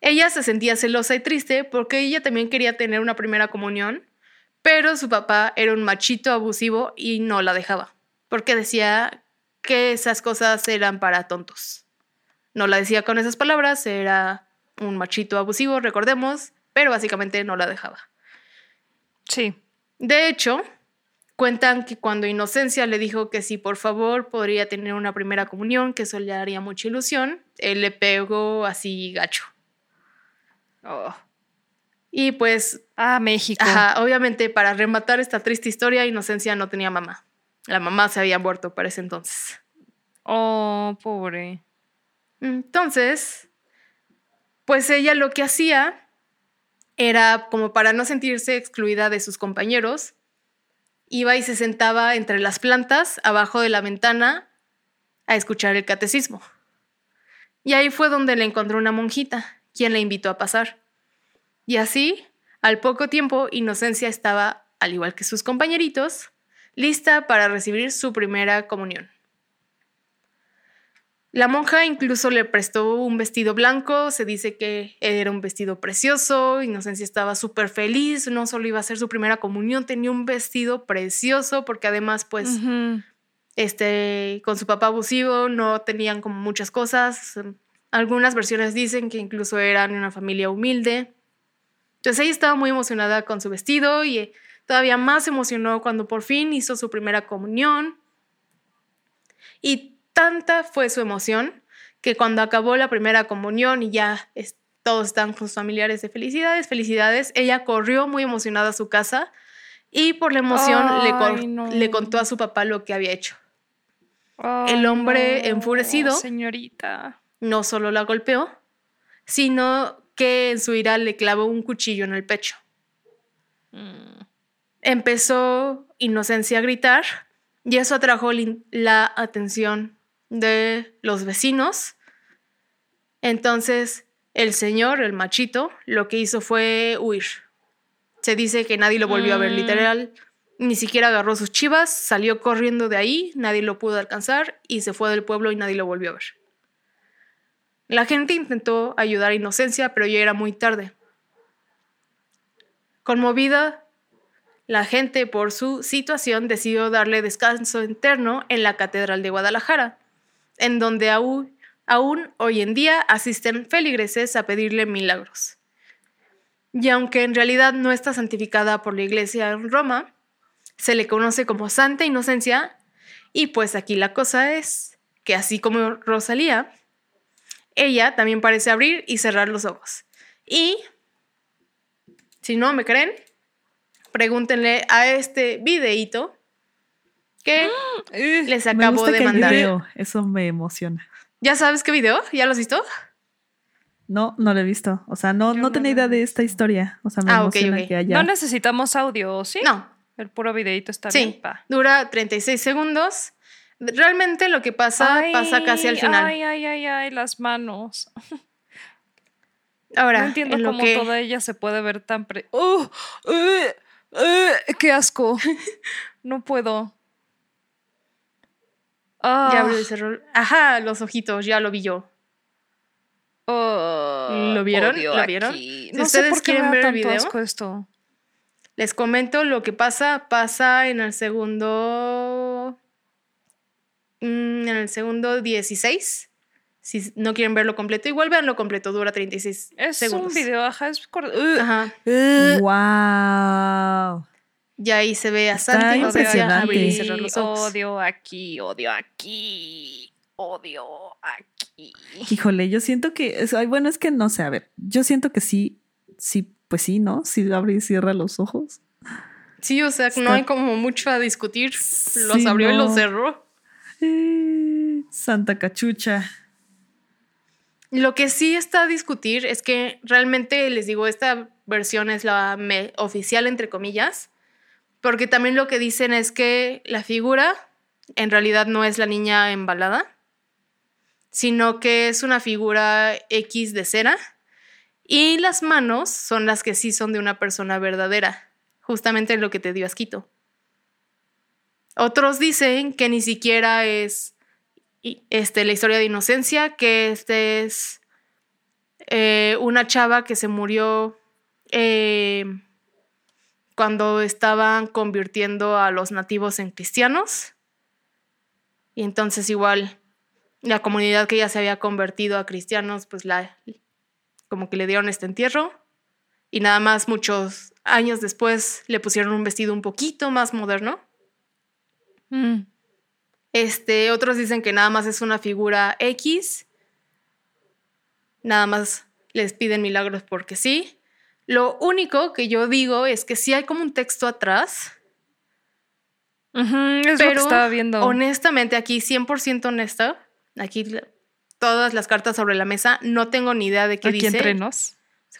Ella se sentía celosa y triste porque ella también quería tener una primera comunión, pero su papá era un machito abusivo y no la dejaba, porque decía que esas cosas eran para tontos. No la decía con esas palabras, era un machito abusivo, recordemos, pero básicamente no la dejaba. sí. De hecho, cuentan que cuando Inocencia le dijo que si por favor podría tener una primera comunión, que eso le haría mucha ilusión, él le pegó así gacho. Oh. Y pues Ah, México. Ajá, obviamente para rematar esta triste historia, Inocencia no tenía mamá. La mamá se había muerto para ese entonces. Oh, pobre. Entonces, pues ella lo que hacía era como para no sentirse excluida de sus compañeros, iba y se sentaba entre las plantas abajo de la ventana a escuchar el catecismo. Y ahí fue donde le encontró una monjita, quien la invitó a pasar. Y así, al poco tiempo, Inocencia estaba, al igual que sus compañeritos, lista para recibir su primera comunión. La monja incluso le prestó un vestido blanco, se dice que era un vestido precioso, Inocencia estaba súper feliz, no solo iba a ser su primera comunión, tenía un vestido precioso porque además pues este, con su papá abusivo no tenían como muchas cosas. Algunas versiones dicen que incluso eran una familia humilde. Entonces ella estaba muy emocionada con su vestido y todavía más emocionó cuando por fin hizo su primera comunión. Y tanta fue su emoción que cuando acabó la primera comunión y ya es- todos están con sus familiares de felicidades, felicidades, ella corrió muy emocionada a su casa y por la emoción le, no. contó a su papá lo que había hecho. Ay, El hombre enfurecido. Señorita. No solo la golpeó, sino que en su ira le clavó un cuchillo en el pecho. Mm. Empezó Inocencia a gritar y eso atrajo la atención de los vecinos. Entonces, el señor, el machito, lo que hizo fue huir. Se dice que nadie lo volvió a ver Mm. literal, ni siquiera agarró sus chivas, salió corriendo de ahí, nadie lo pudo alcanzar y se fue del pueblo y nadie lo volvió a ver. La gente intentó ayudar a Inocencia, pero ya era muy tarde. Conmovida, la gente por su situación decidió darle descanso interno en la Catedral de Guadalajara, en donde aún, aún hoy en día asisten feligreses a pedirle milagros. Y aunque en realidad no está santificada por la iglesia en Roma, se le conoce como Santa Inocencia y pues aquí la cosa es que así como Rosalía, ella también parece abrir y cerrar los ojos. Y si no me creen, pregúntenle a este videíto que les acabo de mandar. video, Eso me emociona. ¿Ya sabes qué video? ¿Ya lo has visto? No, no lo he visto. O sea, no, Yo no no tenía idea de esta historia. O sea, me Ah, emociona que haya. No necesitamos audio, ¿sí? No. El puro videito está Sí, bien. pa. dura 36 segundos. Realmente lo que pasa Ay, pasa casi al final. Ay, ay, ay, ay, las manos. Ahora, no entiendo en lo cómo que- toda ella se puede ver tan pre. ¡Oh! ¡Eh! ¡Eh! ¡Qué asco! no puedo. Ah, Ya abrió y cerró. Ajá, los ojitos, ya lo vi yo. oh, ¿Lo vieron? ¿Lo vieron? aquí. Si No sé ustedes por qué quieren me ver el video. asco esto. Les comento lo que pasa. Pasa en el segundo. mm, En el segundo 16. Si no quieren verlo completo, igual veanlo completo, dura 36 Es segundos. un video, ajá, es cor- ¡Ugh! Ajá. ¡Wow! Y ahí se ve a Está Santi abrir y aquí, cerrar los ojos. Odio aquí, odio aquí, odio aquí. Híjole, yo siento que. es- ay, bueno, es que no sé, a ver. Yo siento que sí, sí, pues sí, ¿no? Si abre y cierra los ojos. Sí, o sea, no Está- hay como mucho a discutir. Los Sí, abrió y no. los cerró. Eh, Santa cachucha. Lo que sí está a discutir es que realmente les digo, esta versión es la oficial, entre comillas, porque también lo que dicen es que la figura en realidad no es la niña embalada, sino que es una figura X de cera y las manos son las que sí son de una persona verdadera, justamente lo que te dio asquito. Otros dicen que ni siquiera es y, este, la historia de inocencia, que este es eh, una chava que se murió eh, cuando estaban convirtiendo a los nativos en cristianos. Y entonces igual la comunidad que ya se había convertido a cristianos, pues la como que le dieron este entierro. Y nada más muchos años después le pusieron un vestido un poquito más moderno. Mm. Este, otros dicen que nada más es una figura X. Nada más les piden milagros porque sí. Lo único que yo digo es que sí hay como un texto atrás, es lo que pero estaba viendo. honestamente aquí 100% honesta, aquí todas las cartas sobre la mesa, no tengo ni idea de qué Aquí dice. entre nos.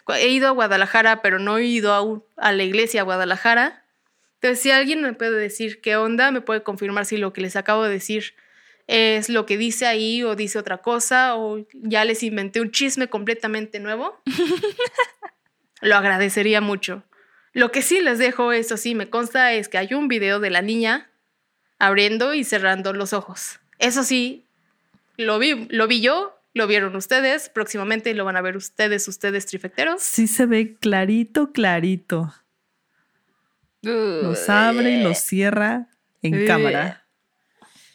He ido a Guadalajara, pero no he ido a, a la iglesia a Guadalajara. Entonces, si alguien me puede decir qué onda, me puede confirmar si lo que les acabo de decir es lo que dice ahí o dice otra cosa o ya les inventé un chisme completamente nuevo. lo agradecería mucho. Lo que sí les dejo, eso sí, me consta, es que hay un video de la niña abriendo y cerrando los ojos. Eso sí, lo vi, lo vi yo, lo vieron ustedes, próximamente lo van a ver ustedes, ustedes trifecteros. Sí se ve clarito, clarito. Los abre y los cierra en cámara.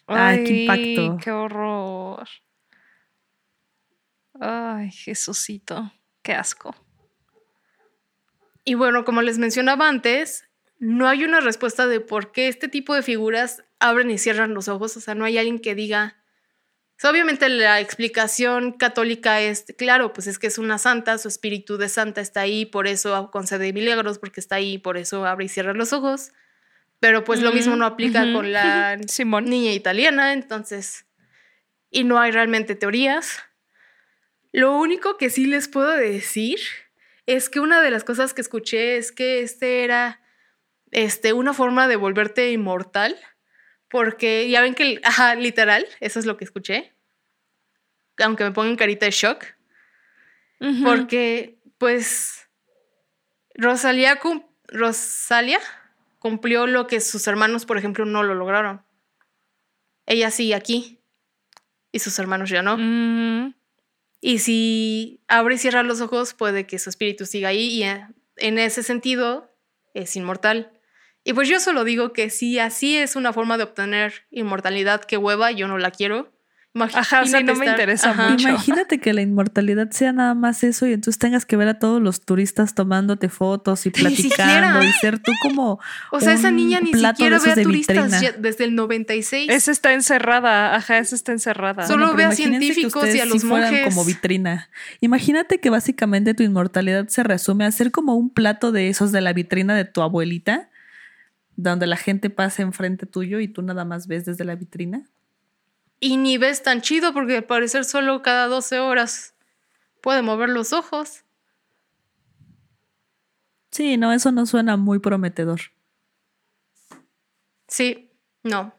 Ay, qué impacto. Qué horror. Ay, Jesucito. Qué asco. Y bueno, como les mencionaba antes, no hay una respuesta de por qué este tipo de figuras abren y cierran los ojos. O sea, no hay alguien que diga. O sea, obviamente la explicación católica es, claro, pues es que es una santa, su espíritu de santa está ahí, por eso concede milagros, porque está ahí, por eso abre y cierra los ojos. Pero pues lo mismo no aplica Ujú. con la Simón. niña italiana, entonces, y no hay realmente teorías. Lo único que sí les puedo decir es que una de las cosas que escuché es que este era este, una forma de volverte inmortal, porque ya ven que, ajá, literal, eso es lo que escuché, aunque me pongan carita de shock, porque pues Rosalía, cum- Rosalia cumplió lo que sus hermanos, por ejemplo, no lo lograron. Ella sigue aquí y sus hermanos ya no. Y si abre y cierra los ojos, puede que su espíritu siga ahí y eh, en ese sentido es inmortal. Y pues yo solo digo que si así es una forma de obtener inmortalidad, que hueva, yo no la quiero. Ajá, o sea, no me estar- interesa Ajá. mucho. Imagínate que la inmortalidad sea nada más eso y entonces tengas que ver a todos los turistas tomándote fotos y platicando y ser tú como O sea, esa niña ni siquiera ve a turistas ya desde el 96. Esa está encerrada, ajá, esa está encerrada. Solo ve a científicos y a los sí monjes. como vitrina. Imagínate que básicamente tu inmortalidad se resume a ser como un plato de esos de la vitrina de tu abuelita, donde la gente pasa enfrente tuyo y tú nada más ves desde la vitrina. Y ni ves tan chido porque al parecer solo cada 12 horas puede mover los ojos. Sí, no, eso no suena muy prometedor. Sí, no.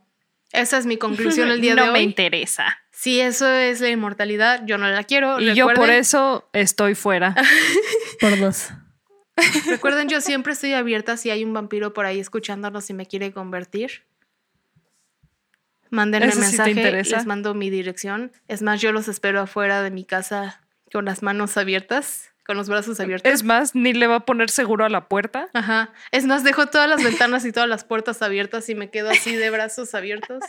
Esa es mi conclusión el día no de me hoy. interesa. Si eso es la inmortalidad, yo no la quiero. Y yo por eso estoy fuera. Por dos. Recuerden, yo siempre estoy abierta si hay un vampiro por ahí escuchándonos y me quiere convertir. Mándenme ¿Eso sí te mensaje, les mando mi dirección. Es más, yo los espero afuera de mi casa con las manos abiertas, con los brazos abiertos. Es más, ni le va a poner seguro a la puerta. Ajá. Es más, dejo todas las ventanas y todas las puertas abiertas y me quedo así de brazos abiertos.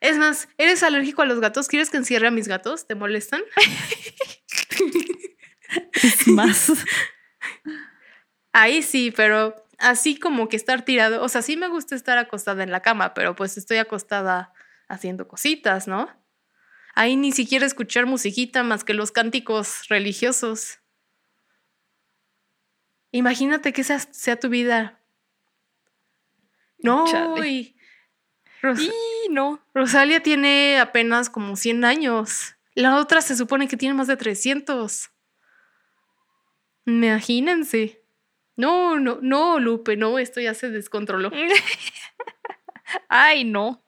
Es más, ¿eres alérgico a los gatos? ¿Quieres que encierre a mis gatos? ¿Te molestan? Es más. Ahí sí, pero así como que estar tirado, o sea, sí me gusta estar acostada en la cama, pero pues estoy acostada haciendo cositas, ¿no? Ahí ni siquiera escuchar musiquita más que los cánticos religiosos. Imagínate que esa sea tu vida. No, y Ros- Y no. Rosalia tiene apenas como 100 años. La otra se supone que tiene más de 300. Imagínense. No, no, no, Lupe, no, esto ya se descontroló. Ay, no.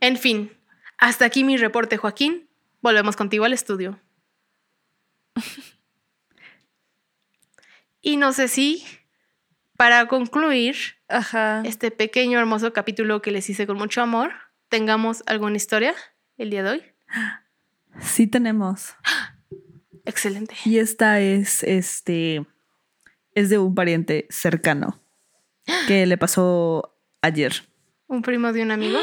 En fin, hasta aquí mi reporte, Joaquín. Volvemos contigo al estudio. Y no sé si, para concluir Ajá. este pequeño, hermoso capítulo que les hice con mucho amor, tengamos alguna historia el día de hoy. Sí tenemos. Excelente. Y esta es, este, es de un pariente cercano que le pasó ayer. Un primo de un amigo.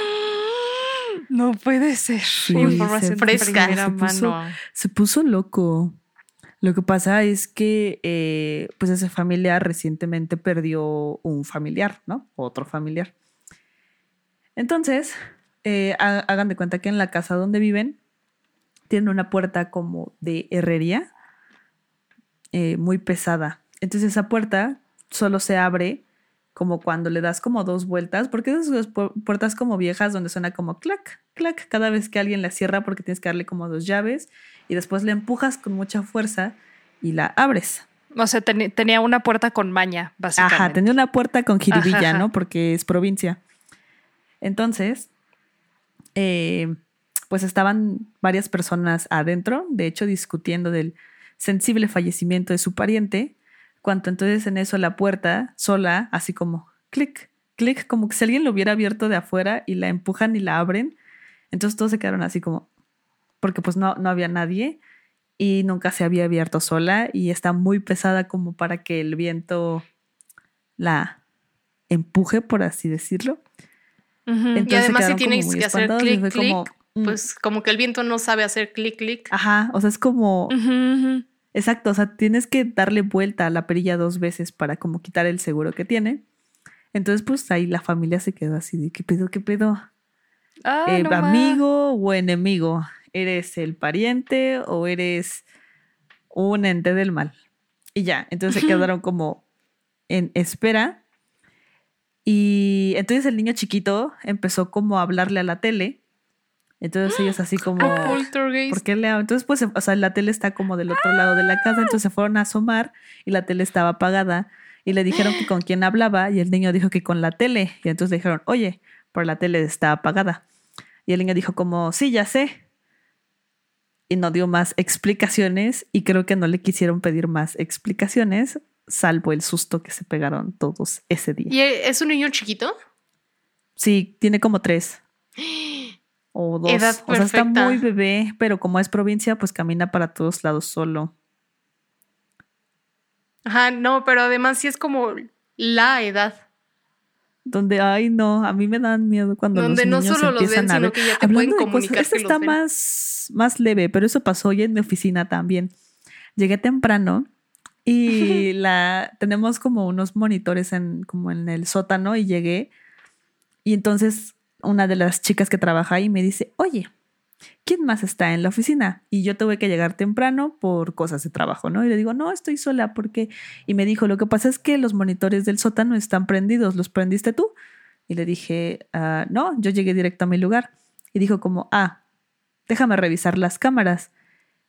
No puede ser. Sí, Información se fresca. Se puso- mano. Se puso loco. Lo que pasa es que, eh, pues, ese familiar recientemente perdió un familiar, ¿no? Otro familiar. Entonces, eh, ha- hagan de cuenta que en la casa donde viven tienen una puerta como de herrería eh, muy pesada. Entonces, esa puerta solo se abre como cuando le das como dos vueltas, porque esas pu- puertas como viejas donde suena como clac, clac, cada vez que alguien la cierra porque tienes que darle como dos llaves y después le empujas con mucha fuerza y la abres. O sea, tenía una puerta con maña, básicamente. Ajá, tenía una puerta con jiribilla, Ajá, ajá. ¿no? Porque es provincia. Entonces, eh, pues estaban varias personas adentro, de hecho, discutiendo del sensible fallecimiento de su pariente, cuando entonces en eso la puerta sola, así como clic, clic, como que si alguien lo hubiera abierto de afuera y la empujan y la abren. Entonces todos se quedaron así como, porque pues no, no había nadie y nunca se había abierto sola y está muy pesada como para que el viento la empuje, por así decirlo. Entonces Y además si tienes que hacer clic, clic, como, mm, pues como que el viento no sabe hacer clic, clic. Ajá, o sea, es como. Exacto, o sea, tienes que darle vuelta a la perilla dos veces para como quitar el seguro que tiene. Entonces, pues ahí la familia se quedó así de, ¿qué pedo, qué pedo? Ah, Eh, no ma. amigo o enemigo, ¿eres el pariente o eres un ente del mal? Y ya, entonces se quedaron como en espera. Y entonces el niño chiquito empezó como a hablarle a la tele. Entonces ellos así como... ¿Por qué le? Entonces, pues, o sea, la tele está como del otro lado de la casa, entonces se fueron a asomar y la tele estaba apagada y le dijeron que con quién hablaba y el niño dijo que con la tele y entonces le dijeron, oye, por la tele está apagada. Y el niño dijo como, sí, ya sé. Y no dio más explicaciones y creo que no le quisieron pedir más explicaciones, salvo el susto que se pegaron todos ese día. ¿Y es un niño chiquito? Sí, tiene como tres. O dos. Edad o sea, está muy bebé, pero como es provincia, pues camina para todos lados solo. Ajá, no, pero además sí es como la edad. donde, ay, no, a mí me dan miedo cuando Donde los no niños solo los empiezan ven, a sino que ya te Hablando pueden de comunicar cosas, esto que los está ven. más, más leve, pero eso pasó hoy en mi oficina también. Llegué temprano y la tenemos como unos monitores en como en el sótano y llegué y entonces una de las chicas que trabaja ahí me dice, "Oye, ¿quién más está en la oficina?" Y yo tuve que llegar temprano por cosas de trabajo, ¿no? Y le digo, "No, estoy sola porque y me dijo, "Lo que pasa es que los monitores del sótano están prendidos, ¿los prendiste tú?" Y le dije, "Ah, no, yo llegué directo a mi lugar." Y dijo como, "Ah, déjame revisar las cámaras."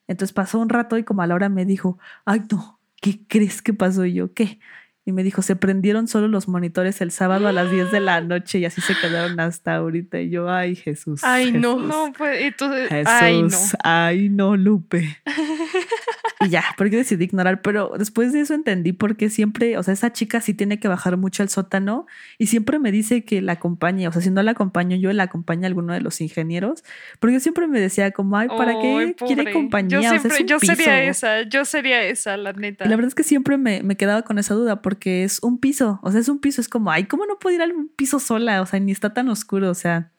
Entonces pasó un rato y como a la hora me dijo, ay no, ¿qué crees que pasó? Y yo, ¿qué? Y me dijo, se prendieron solo los monitores el sábado a las 10 de la noche y así se quedaron hasta ahorita. Y yo, ay Jesús. Ay, no, Jesús, No, pues, y tú, Jesús, ay, no. ay no, Lupe. y ya, porque decidí ignorar, pero después de eso entendí por qué siempre, o sea, esa chica sí tiene que bajar mucho al sótano y siempre me dice que la acompañe, o sea, si no la acompaño yo, la acompaña alguno de los ingenieros, porque yo siempre me decía como, ay, ¿para qué Ay, quiere pobre. compañía? Yo, O sea, es siempre, un yo sería piso. esa, yo sería esa, la neta. Y la verdad es que siempre me, me quedaba con esa duda porque es un piso, o sea, es un piso, es como, ay, ¿cómo no puedo ir al piso sola? O sea, ni está tan oscuro, o sea,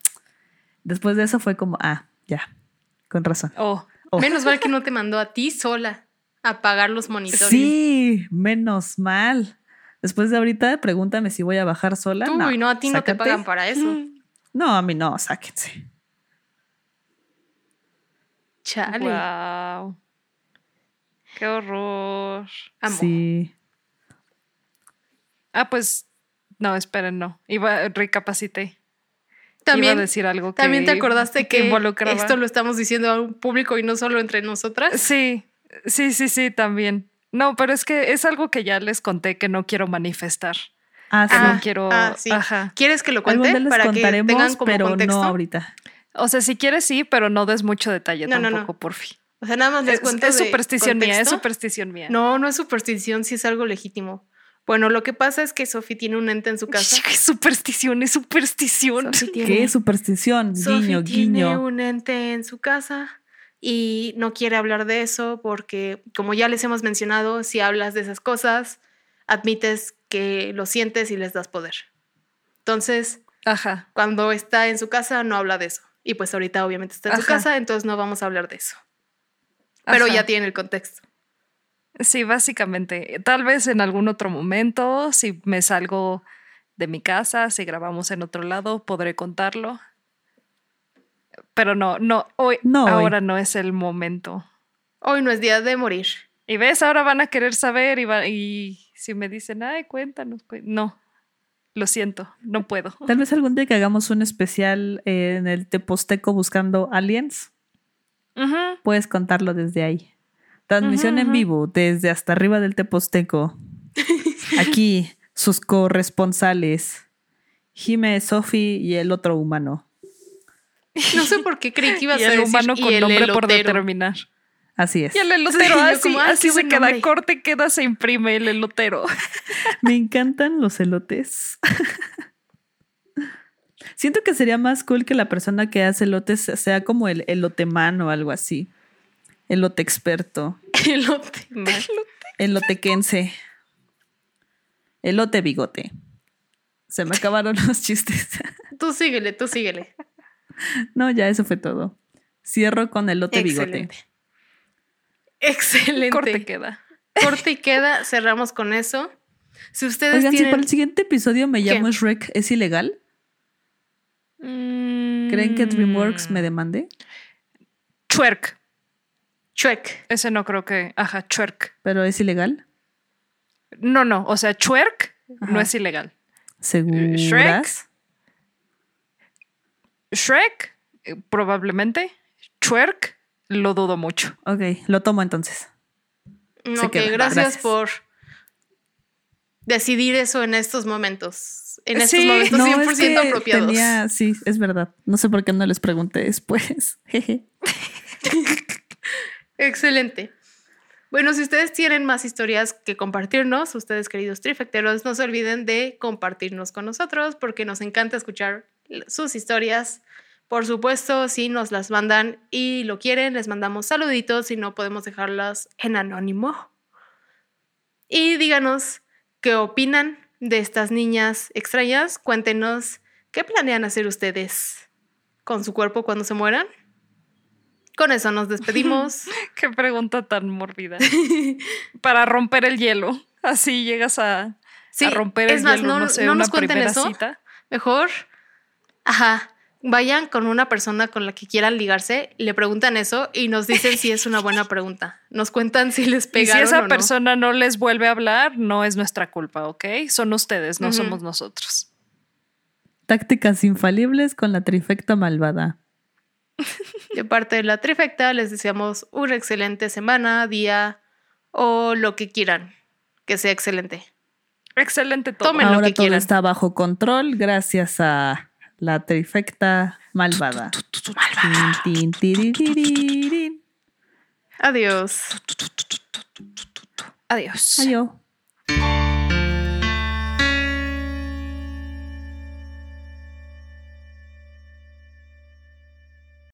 después de eso fue como, ah, ya, con razón. Oh, Oh. Menos mal que no te mandó a ti sola a apagar los monitores. Sí, menos mal. Después de ahorita, pregúntame si voy a bajar sola. Tú, y no, a ti no te pagan para eso. No, a mí no, sáquense. Chale. wow. Qué horror. Amo. Sí. Ah, pues, no, esperen, no. Iba, recapacité. También, Iba a decir algo que también te acordaste que, involucraba. esto lo estamos diciendo a un público y no solo entre nosotras. Sí, sí, sí, sí, también. No, pero es que es algo que ya les conté que no quiero manifestar. Ah, sí. Que Ah, no quiero. ah, sí. Ajá. ¿Quieres que lo cuente les para que tengan contaremos, como pero contexto? no ahorita. O sea, si quieres, sí, pero no des mucho detalle No, no, no. tampoco, por fin. O sea, nada más les Es, cuento es superstición mía, es superstición mía. No, no es superstición, sí es algo legítimo. Bueno, lo que pasa es que Sophie tiene un ente en su casa. Es superstición, es superstición. Sophie tiene, ¿Qué superstición? Sophie guiño, tiene guiño. un ente en su casa y no quiere hablar de eso porque, como ya les hemos mencionado, si hablas de esas cosas, admites que lo sientes y les das poder. Entonces, Ajá. cuando está en su casa, no habla de eso. Y pues ahorita obviamente está en su Ajá. casa, entonces no vamos a hablar de eso. Pero ajá. ya tiene el contexto. Sí, básicamente. Tal vez en algún otro momento, si me salgo de mi casa, si grabamos en otro lado, podré contarlo. Pero no, no, hoy, No hoy. ahora no es el momento. Hoy no es día de morir. Y ves, ahora van a querer saber y, va- y si me dicen, ay, cuéntanos, cué-". no, lo siento, no puedo. Tal vez algún día que hagamos un especial eh, en el Teposteco buscando aliens. Puedes contarlo desde ahí. Transmisión en vivo desde hasta arriba del Teposteco. Aquí, sus corresponsales. Jime, Sophie y el otro humano. No sé por qué creí que ibas Y a el decir humano y con el nombre por elotero. determinar. Así es. Y el elotero, Sí, yo así, como, así se queda, nombre. corte, queda, se imprime el elotero. Me encantan los elotes. Siento que sería más cool que la persona que hace elotes sea como el elotemán o algo así. Elote experto. Elote, man. Elotequense. Elote bigote. Se me acabaron los chistes. Tú síguele, tú síguele. No, ya eso fue todo. Cierro con elote bigote. Excelente. Excelente. Corte queda. Corte y queda. Cerramos con eso. Si ustedes Oigan, si tienen... para el siguiente episodio me ¿Qué? llamo Shrek, ¿es ilegal? ¿Creen que DreamWorks me demande? Twerk. Shrek. Ese no creo que. Ajá, twerk. ¿Pero es ilegal? No, no. O sea, twerk no es ilegal. ¿Seguras? Shrek, eh, probablemente. Twerk, lo dudo mucho. Ok, lo tomo entonces. Se Ok, queda. gracias, Gracias. por decidir eso en estos momentos. En estos Sí. momentos No, 100% es que apropiados. tenía- sí, es verdad. No sé por qué no les pregunté después. Jeje. Excelente. Bueno, si ustedes tienen más historias que compartirnos, ustedes queridos trifecteros, no se olviden de compartirnos con nosotros porque nos encanta escuchar sus historias. Por supuesto, si nos las mandan y lo quieren, les mandamos saluditos y no podemos dejarlas en anónimo. Y díganos qué opinan de estas niñas extrañas, cuéntenos qué planean hacer ustedes con su cuerpo cuando se mueran. Con eso nos despedimos. Qué pregunta tan mórbida. Para romper el hielo. Así llegas a, Sí, a romper el es más, hielo, no- no, sé, no una nos cuenten eso. cita. Mejor, ajá, vayan con una persona con la que quieran ligarse, le preguntan eso y nos dicen si es una buena pregunta. Nos cuentan si les Y si pegaron esa o no. persona no les vuelve a hablar, no es nuestra culpa, ¿ok? Son ustedes, no somos nosotros. Tácticas infalibles con la trifecta malvada. De parte de la trifecta, les deseamos una excelente semana, día o lo que quieran. Que sea excelente. Excelente todo. Tomen lo Ahora que todo quieran. está bajo control gracias a la trifecta malvada. Adiós. Adiós. Adiós.